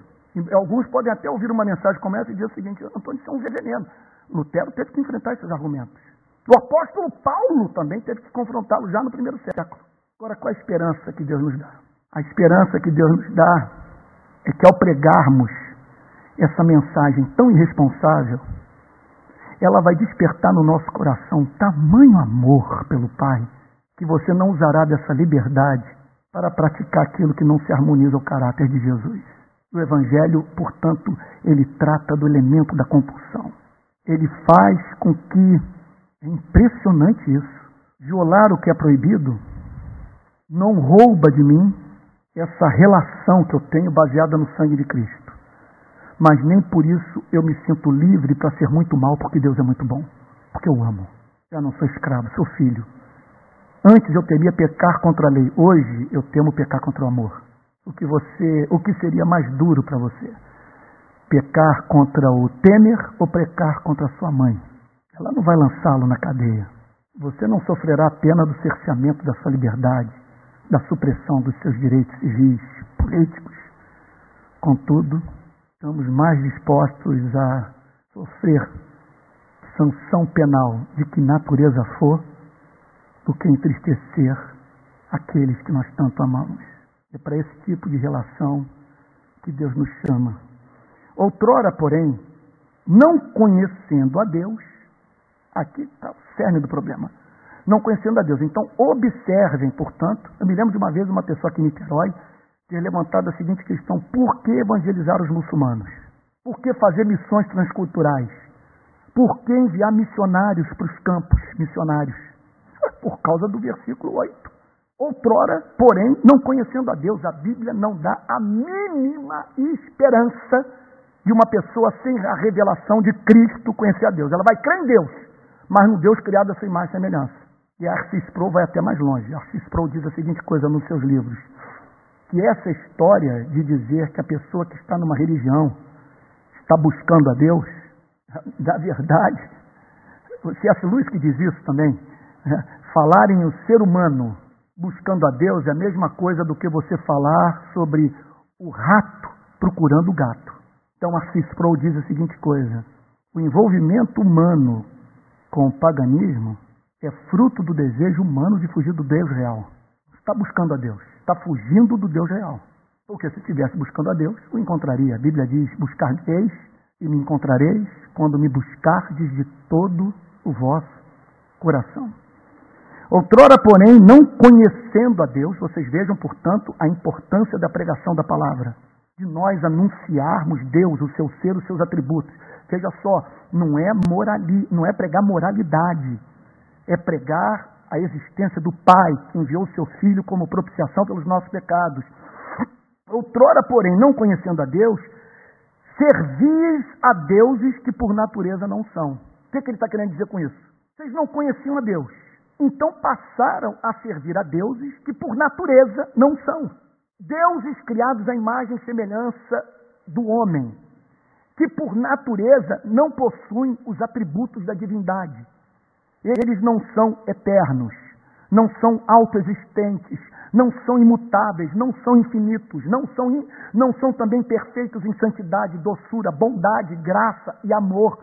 Alguns podem até ouvir uma mensagem como essa e dizer o seguinte: Antônio, isso é um veneno. Lutero teve que enfrentar esses argumentos. O apóstolo Paulo também teve que confrontá-lo já no primeiro século. Agora, qual a esperança que Deus nos dá? A esperança que Deus nos dá é que ao pregarmos essa mensagem tão irresponsável, ela vai despertar no nosso coração tamanho amor pelo Pai, que você não usará dessa liberdade para praticar aquilo que não se harmoniza ao caráter de Jesus. O Evangelho, portanto, ele trata do elemento da compulsão. Ele faz com que, é impressionante isso, violar o que é proibido não rouba de mim essa relação que eu tenho baseada no sangue de Cristo mas nem por isso eu me sinto livre para ser muito mal, porque Deus é muito bom, porque eu amo. Já não sou escravo, sou filho. Antes eu temia pecar contra a lei, hoje eu temo pecar contra o amor. O que você, o que seria mais duro para você? Pecar contra o Temer ou pecar contra sua mãe? Ela não vai lançá-lo na cadeia. Você não sofrerá a pena do cerceamento da sua liberdade, da supressão dos seus direitos civis, políticos. Contudo, estamos mais dispostos a sofrer sanção penal de que natureza for do que entristecer aqueles que nós tanto amamos. É para esse tipo de relação que Deus nos chama. Outrora, porém, não conhecendo a Deus, aqui está o cerne do problema. Não conhecendo a Deus. Então, observem, portanto, eu me lembro de uma vez uma pessoa aqui em Niterói ter levantado a seguinte questão: por que evangelizar os muçulmanos? Por que fazer missões transculturais? Por que enviar missionários para os campos missionários? Por causa do versículo 8. Outrora, porém, não conhecendo a Deus, a Bíblia não dá a mínima esperança de uma pessoa sem a revelação de Cristo conhecer a Deus. Ela vai crer em Deus, mas no Deus criado a sua imagem e semelhança. E Arcis Pro vai até mais longe. Arcis Pro diz a seguinte coisa nos seus livros: que essa história de dizer que a pessoa que está numa religião está buscando a Deus, da verdade, C.S. Lewis que diz isso também, né? falar em o ser humano buscando a Deus é a mesma coisa do que você falar sobre o rato procurando o gato. Então, Assis Pro diz a seguinte coisa: o envolvimento humano com o paganismo é fruto do desejo humano de fugir do Deus real. Está buscando a Deus, está fugindo do Deus real. Porque se estivesse buscando a Deus, o encontraria. A Bíblia diz: buscar-me-eis e me encontrareis quando me buscardes de todo o vosso coração. Outrora, porém, não conhecendo a Deus, vocês vejam, portanto, a importância da pregação da palavra, de nós anunciarmos Deus, o seu ser, os seus atributos. Veja só, não é morali, não é pregar moralidade, é pregar a existência do Pai que enviou seu Filho como propiciação pelos nossos pecados. Outrora, porém, não conhecendo a Deus, servis a deuses que por natureza não são. O que, que ele está querendo dizer com isso? Vocês não conheciam a Deus então passaram a servir a deuses que por natureza não são. Deuses criados à imagem e semelhança do homem, que por natureza não possuem os atributos da divindade. Eles não são eternos, não são autoexistentes, não são imutáveis, não são infinitos, não são, não são também perfeitos em santidade, doçura, bondade, graça e amor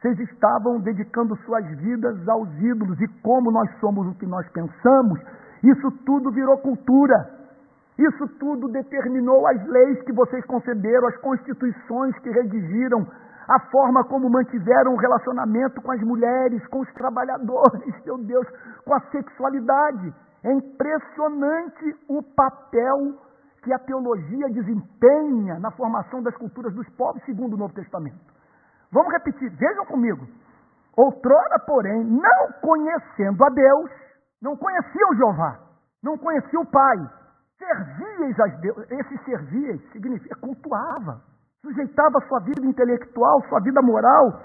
vocês estavam dedicando suas vidas aos ídolos e como nós somos o que nós pensamos, isso tudo virou cultura. Isso tudo determinou as leis que vocês conceberam, as constituições que redigiram, a forma como mantiveram o relacionamento com as mulheres, com os trabalhadores, [LAUGHS] meu Deus, com a sexualidade. É impressionante o papel que a teologia desempenha na formação das culturas dos povos, segundo o Novo Testamento. Vamos repetir, vejam comigo. Outrora, porém, não conhecendo a Deus, não conheciam Jeová, não conheciam o Pai, servias a Deus. Esse servias significa cultuava, sujeitava sua vida intelectual, sua vida moral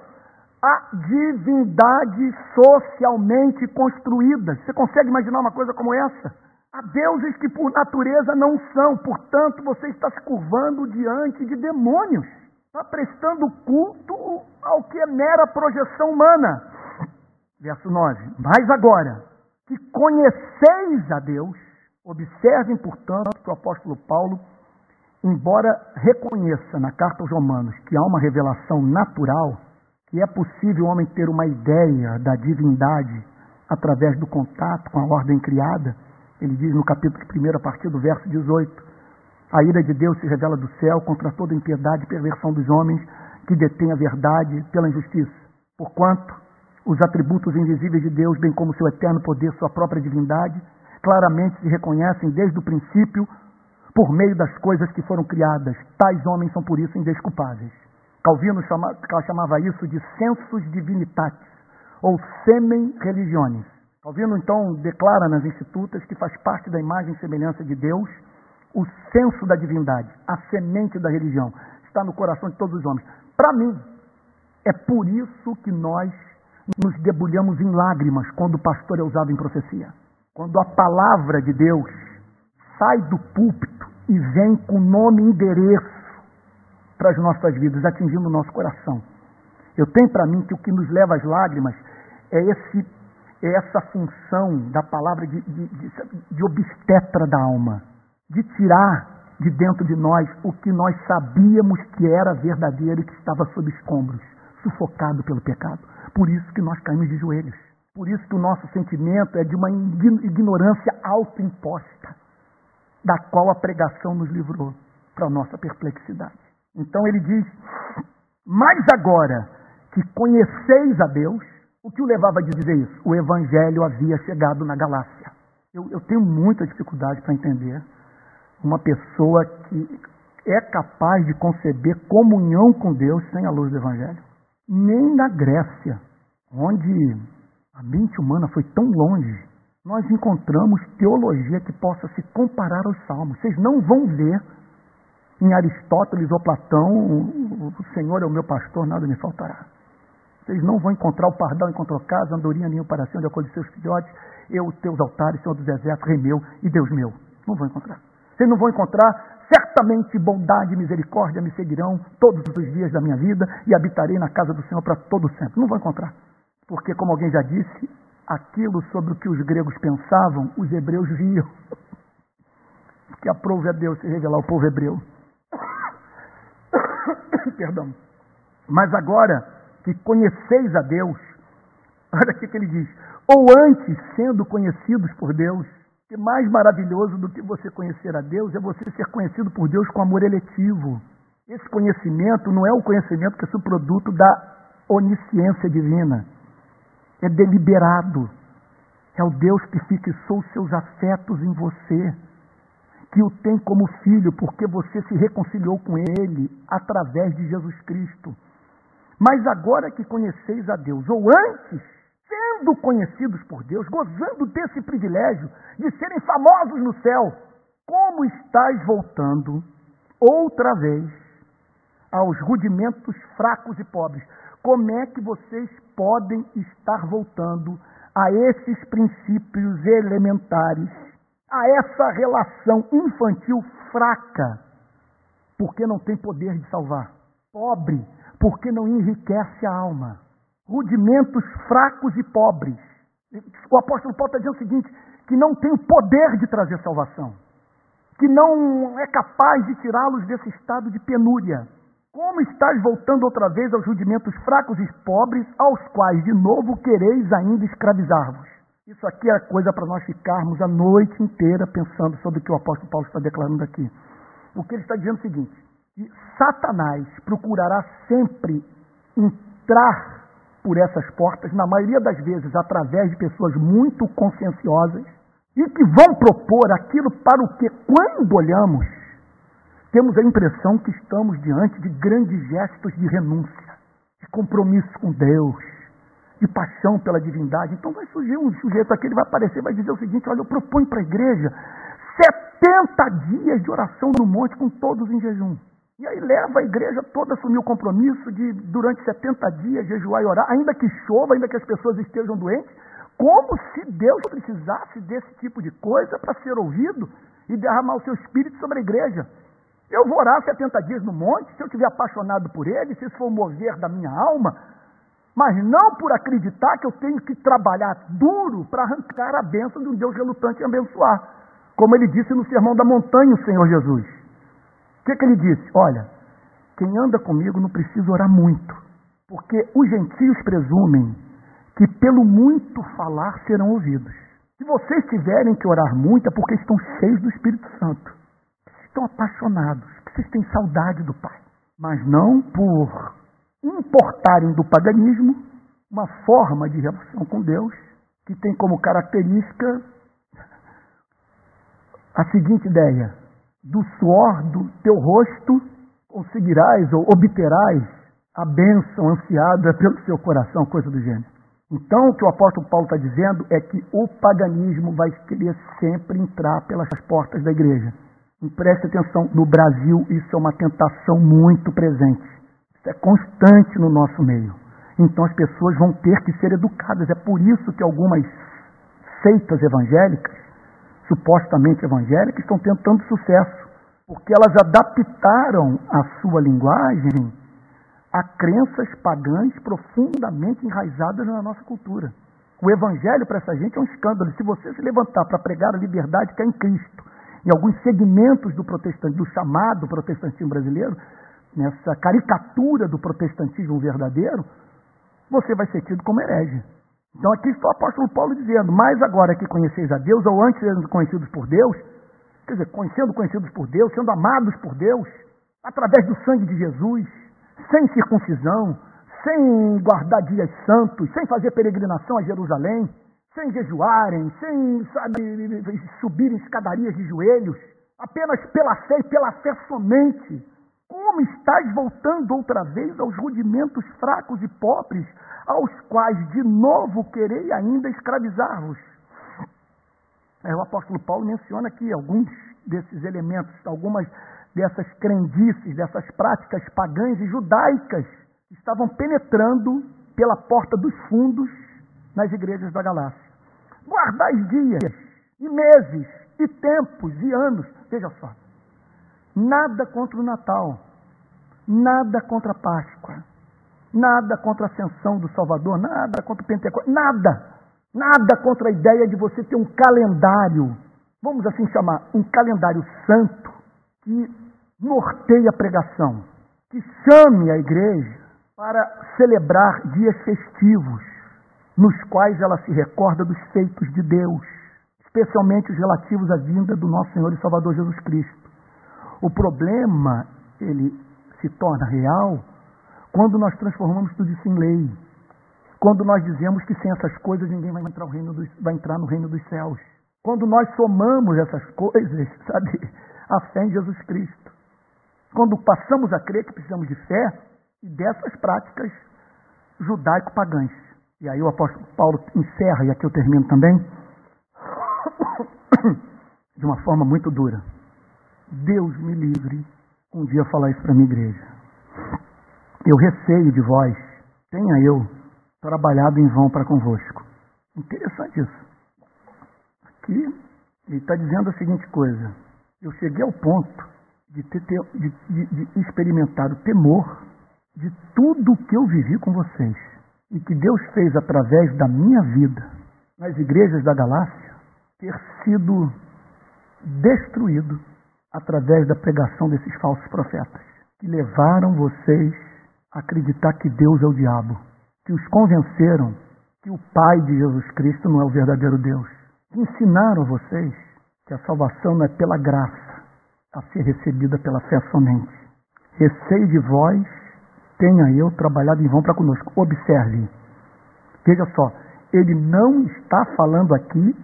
a divindades socialmente construídas. Você consegue imaginar uma coisa como essa? A deuses que por natureza não são, portanto, você está se curvando diante de demônios está prestando culto ao que é mera projeção humana. Verso 9. Mas agora, que conheceis a Deus, observem, portanto, que o apóstolo Paulo, embora reconheça na carta aos Romanos que há uma revelação natural, que é possível o homem ter uma ideia da divindade através do contato com a ordem criada, ele diz no capítulo 1, a partir do verso 18: a ira de Deus se revela do céu contra toda impiedade e perversão dos homens que detêm a verdade pela injustiça. Porquanto os atributos invisíveis de Deus, bem como seu eterno poder, sua própria divindade, claramente se reconhecem desde o princípio por meio das coisas que foram criadas. Tais homens são por isso indesculpáveis. Calvino chama, chamava isso de sensus divinitatis, ou semen religiones. Calvino então declara nas institutas que faz parte da imagem e semelhança de Deus o senso da divindade, a semente da religião, está no coração de todos os homens. Para mim, é por isso que nós nos debulhamos em lágrimas quando o pastor é usado em profecia. Quando a palavra de Deus sai do púlpito e vem com nome e endereço para as nossas vidas, atingindo o nosso coração. Eu tenho para mim que o que nos leva às lágrimas é, esse, é essa função da palavra de, de, de, de obstetra da alma de tirar de dentro de nós o que nós sabíamos que era verdadeiro e que estava sob escombros, sufocado pelo pecado. Por isso que nós caímos de joelhos. Por isso que o nosso sentimento é de uma ignorância autoimposta. da qual a pregação nos livrou para a nossa perplexidade. Então ele diz: Mas agora que conheceis a Deus, o que o levava a dizer isso? O evangelho havia chegado na Galácia. Eu, eu tenho muita dificuldade para entender uma pessoa que é capaz de conceber comunhão com Deus sem a luz do evangelho. Nem na Grécia, onde a mente humana foi tão longe, nós encontramos teologia que possa se comparar aos salmos. Vocês não vão ver em Aristóteles ou Platão, o Senhor é o meu pastor, nada me faltará. Vocês não vão encontrar o pardal encontrou casa, andorinha, ninho para de com seus filhotes, eu, teus altares, Senhor dos exércitos, rei meu e Deus meu. Não vão encontrar. Vocês não vão encontrar, certamente bondade e misericórdia me seguirão todos os dias da minha vida e habitarei na casa do Senhor para todo sempre. Não vão encontrar. Porque, como alguém já disse, aquilo sobre o que os gregos pensavam, os hebreus viam. [LAUGHS] Que aprove a Deus se revelar ao povo hebreu. [COUGHS] Perdão. Mas agora que conheceis a Deus, [COUGHS] olha o que ele diz. Ou antes, sendo conhecidos por Deus, que mais maravilhoso do que você conhecer a Deus é você ser conhecido por Deus com amor eletivo. Esse conhecimento não é o conhecimento que é subproduto da onisciência divina. É deliberado. É o Deus que fixou seus afetos em você, que o tem como filho porque você se reconciliou com ele através de Jesus Cristo. Mas agora que conheceis a Deus, ou antes, sendo conhecidos por Deus, gozando desse privilégio de serem famosos no céu, como estáis voltando outra vez aos rudimentos fracos e pobres? Como é que vocês podem estar voltando a esses princípios elementares, a essa relação infantil fraca, porque não tem poder de salvar? Pobre, porque não enriquece a alma rudimentos fracos e pobres. O apóstolo Paulo está dizendo o seguinte: que não tem o poder de trazer salvação, que não é capaz de tirá-los desse estado de penúria. Como estás voltando outra vez aos rudimentos fracos e pobres, aos quais de novo quereis ainda escravizar-vos? Isso aqui é coisa para nós ficarmos a noite inteira pensando sobre o que o apóstolo Paulo está declarando aqui. O que ele está dizendo é o seguinte: que Satanás procurará sempre entrar por essas portas, na maioria das vezes através de pessoas muito conscienciosas e que vão propor aquilo para o que, quando olhamos, temos a impressão que estamos diante de grandes gestos de renúncia, de compromisso com Deus, de paixão pela divindade. Então vai surgir um sujeito aqui, ele vai aparecer vai dizer o seguinte: olha, eu proponho para a igreja 70 dias de oração no monte com todos em jejum. E aí leva a igreja toda a assumir o compromisso de, durante 70 dias, jejuar e orar, ainda que chova, ainda que as pessoas estejam doentes, como se Deus precisasse desse tipo de coisa para ser ouvido e derramar o seu espírito sobre a igreja. Eu vou orar 70 dias no monte, se eu estiver apaixonado por ele, se isso for mover da minha alma, mas não por acreditar que eu tenho que trabalhar duro para arrancar a bênção de um Deus relutante em abençoar. Como ele disse no Sermão da Montanha, o Senhor Jesus. O que, que ele disse? Olha, quem anda comigo não precisa orar muito, porque os gentios presumem que pelo muito falar serão ouvidos. Se vocês tiverem que orar muito, é porque estão cheios do Espírito Santo, estão apaixonados, que vocês têm saudade do Pai, mas não por importarem do paganismo uma forma de relação com Deus que tem como característica a seguinte ideia: do suor do teu rosto conseguirás ou obterás a bênção ansiada pelo seu coração, coisa do gênero. Então, o que o apóstolo Paulo está dizendo é que o paganismo vai querer sempre entrar pelas portas da igreja. E preste atenção, no Brasil isso é uma tentação muito presente. Isso é constante no nosso meio. Então as pessoas vão ter que ser educadas. É por isso que algumas seitas evangélicas supostamente evangélicas estão tentando sucesso, porque elas adaptaram a sua linguagem a crenças pagãs profundamente enraizadas na nossa cultura. O evangelho para essa gente é um escândalo. Se você se levantar para pregar a liberdade que é em Cristo, em alguns segmentos do do chamado protestantismo brasileiro, nessa caricatura do protestantismo verdadeiro, você vai ser tido como herege. Então aqui está o apóstolo Paulo dizendo, mais agora que conheceis a Deus, ou antes de conhecidos por Deus, quer dizer, sendo conhecidos por Deus, sendo amados por Deus, através do sangue de Jesus, sem circuncisão, sem guardar dias santos, sem fazer peregrinação a Jerusalém, sem jejuarem, sem sabe, subirem escadarias de joelhos, apenas pela fé e pela fé somente. Como estás voltando outra vez aos rudimentos fracos e pobres, aos quais de novo querei ainda escravizar-vos? É, o apóstolo Paulo menciona aqui alguns desses elementos, algumas dessas crendices, dessas práticas pagãs e judaicas que estavam penetrando pela porta dos fundos nas igrejas da Galácia. Guardais dias e meses e tempos e anos. Veja só. Nada contra o Natal, nada contra a Páscoa, nada contra a ascensão do Salvador, nada contra o Pentecostes, nada. Nada contra a ideia de você ter um calendário, vamos assim chamar, um calendário santo que norteie a pregação, que chame a igreja para celebrar dias festivos, nos quais ela se recorda dos feitos de Deus, especialmente os relativos à vinda do nosso Senhor e Salvador Jesus Cristo. O problema, ele se torna real quando nós transformamos tudo isso em lei. Quando nós dizemos que sem essas coisas ninguém vai entrar, dos, vai entrar no reino dos céus. Quando nós somamos essas coisas, [LAUGHS] sabe, a fé em Jesus Cristo. Quando passamos a crer que precisamos de fé e dessas práticas judaico-pagãs. E aí o apóstolo Paulo encerra, e aqui eu termino também, [COUGHS] de uma forma muito dura. Deus me livre um dia falar isso para minha igreja. Eu receio de vós, tenha eu trabalhado em vão para convosco. Interessante isso. Aqui ele está dizendo a seguinte coisa: eu cheguei ao ponto de, ter, de, de, de experimentar o temor de tudo o que eu vivi com vocês e que Deus fez através da minha vida nas igrejas da Galácia ter sido destruído através da pregação desses falsos profetas que levaram vocês a acreditar que Deus é o diabo, que os convenceram que o Pai de Jesus Cristo não é o verdadeiro Deus, que ensinaram vocês que a salvação não é pela graça, a ser recebida pela fé somente. Receio de vós tenha eu trabalhado em vão para conosco. Observe, veja só, ele não está falando aqui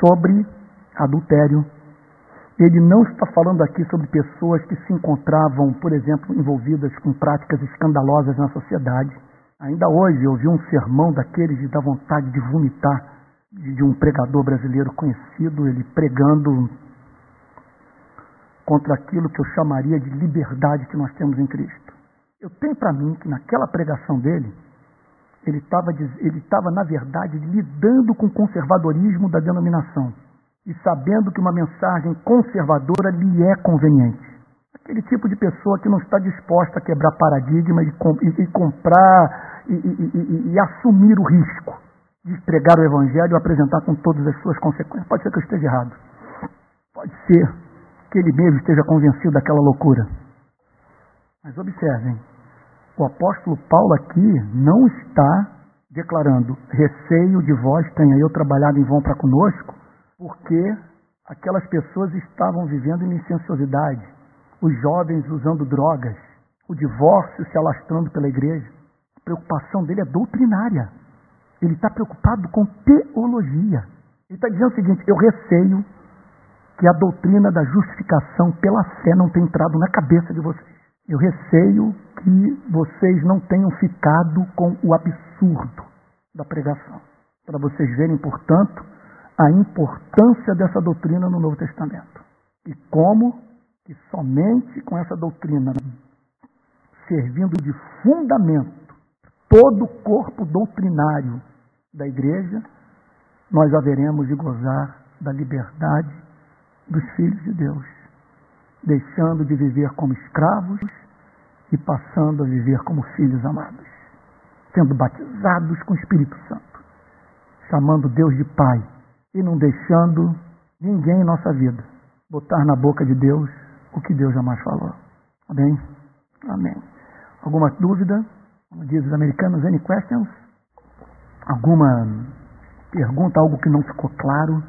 sobre adultério. Ele não está falando aqui sobre pessoas que se encontravam, por exemplo, envolvidas com práticas escandalosas na sociedade. Ainda hoje eu vi um sermão daqueles de dar vontade de vomitar, de um pregador brasileiro conhecido, ele pregando contra aquilo que eu chamaria de liberdade que nós temos em Cristo. Eu tenho para mim que naquela pregação dele, ele estava, ele na verdade, lidando com o conservadorismo da denominação e sabendo que uma mensagem conservadora lhe é conveniente. Aquele tipo de pessoa que não está disposta a quebrar paradigma e, e, e comprar e, e, assumir o risco de pregar o Evangelho e apresentar com todas as suas consequências. Pode ser que eu esteja errado. Pode ser que ele mesmo esteja convencido daquela loucura. Mas observem, o apóstolo Paulo aqui não está declarando receio de vós tenha eu trabalhado em vão para conosco, porque aquelas pessoas estavam vivendo em licenciosidade, os jovens usando drogas, o divórcio se alastrando pela igreja. A preocupação dele é doutrinária. Ele está preocupado com teologia. Ele está dizendo o seguinte: eu receio que a doutrina da justificação pela fé não tenha entrado na cabeça de vocês. Eu receio que vocês não tenham ficado com o absurdo da pregação. Para vocês verem, portanto, a importância dessa doutrina no Novo Testamento. E como que somente com essa doutrina servindo de fundamento todo o corpo doutrinário da igreja, nós haveremos de gozar da liberdade dos filhos de Deus deixando de viver como escravos e passando a viver como filhos amados, sendo batizados com o Espírito Santo, chamando Deus de Pai e não deixando ninguém em nossa vida botar na boca de Deus o que Deus jamais falou. Amém? Amém. Alguma dúvida? Como diz os americanos, any questions? Alguma pergunta, algo que não ficou claro?